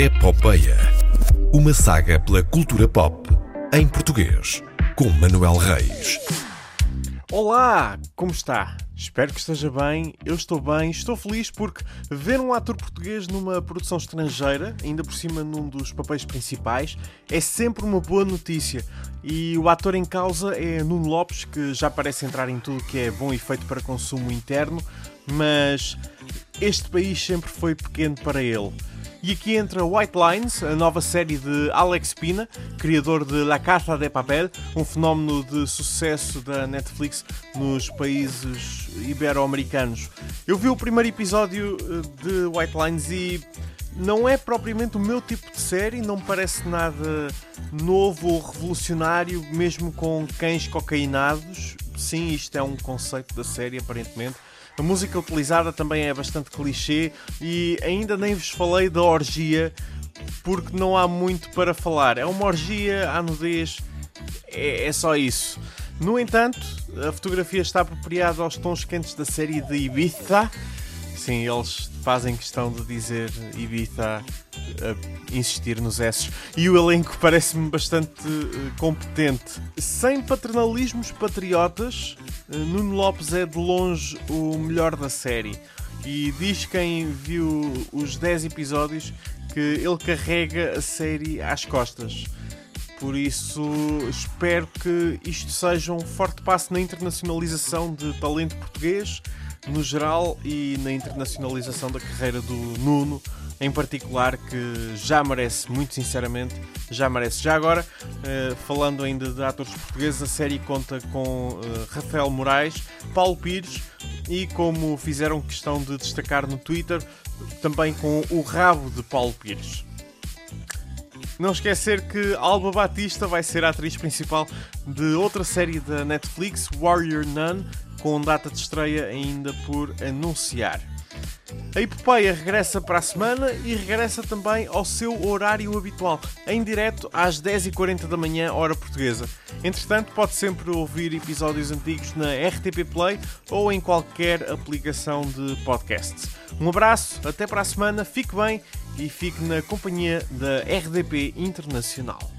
Epopeia. Uma saga pela cultura pop em português, com Manuel Reis. Olá, como está? Espero que esteja bem. Eu estou bem, estou feliz porque ver um ator português numa produção estrangeira, ainda por cima num dos papéis principais, é sempre uma boa notícia. E o ator em causa é Nuno Lopes, que já parece entrar em tudo que é bom e feito para consumo interno, mas este país sempre foi pequeno para ele. E aqui entra White Lines, a nova série de Alex Pina, criador de La Casa de Papel, um fenómeno de sucesso da Netflix nos países ibero-americanos. Eu vi o primeiro episódio eh, de White Lines e não é propriamente o meu tipo de série, não me parece nada novo ou revolucionário, mesmo com cães cocainados. Sim, isto é um conceito da série, aparentemente a música utilizada também é bastante clichê e ainda nem vos falei da orgia porque não há muito para falar. É uma orgia à nudez, é, é só isso. No entanto, a fotografia está apropriada aos tons quentes da série de Ibiza. Sim, eles fazem questão de dizer Ibiza, insistir nos S. E o elenco parece-me bastante uh, competente. Sem paternalismos patriotas, Nuno Lopes é de longe o melhor da série. E diz quem viu os 10 episódios que ele carrega a série às costas. Por isso, espero que isto seja um forte passo na internacionalização de talento português no geral e na internacionalização da carreira do Nuno em particular que já merece, muito sinceramente, já merece. Já agora, uh, falando ainda de atores portugueses, a série conta com uh, Rafael Moraes, Paulo Pires e, como fizeram questão de destacar no Twitter, também com o rabo de Paulo Pires. Não esquecer que Alba Batista vai ser a atriz principal de outra série da Netflix, Warrior Nun, com data de estreia ainda por anunciar. A Epopeia regressa para a semana e regressa também ao seu horário habitual, em direto às 10h40 da manhã, hora portuguesa. Entretanto, pode sempre ouvir episódios antigos na RTP Play ou em qualquer aplicação de podcast. Um abraço, até para a semana, fique bem e fique na companhia da RDP Internacional.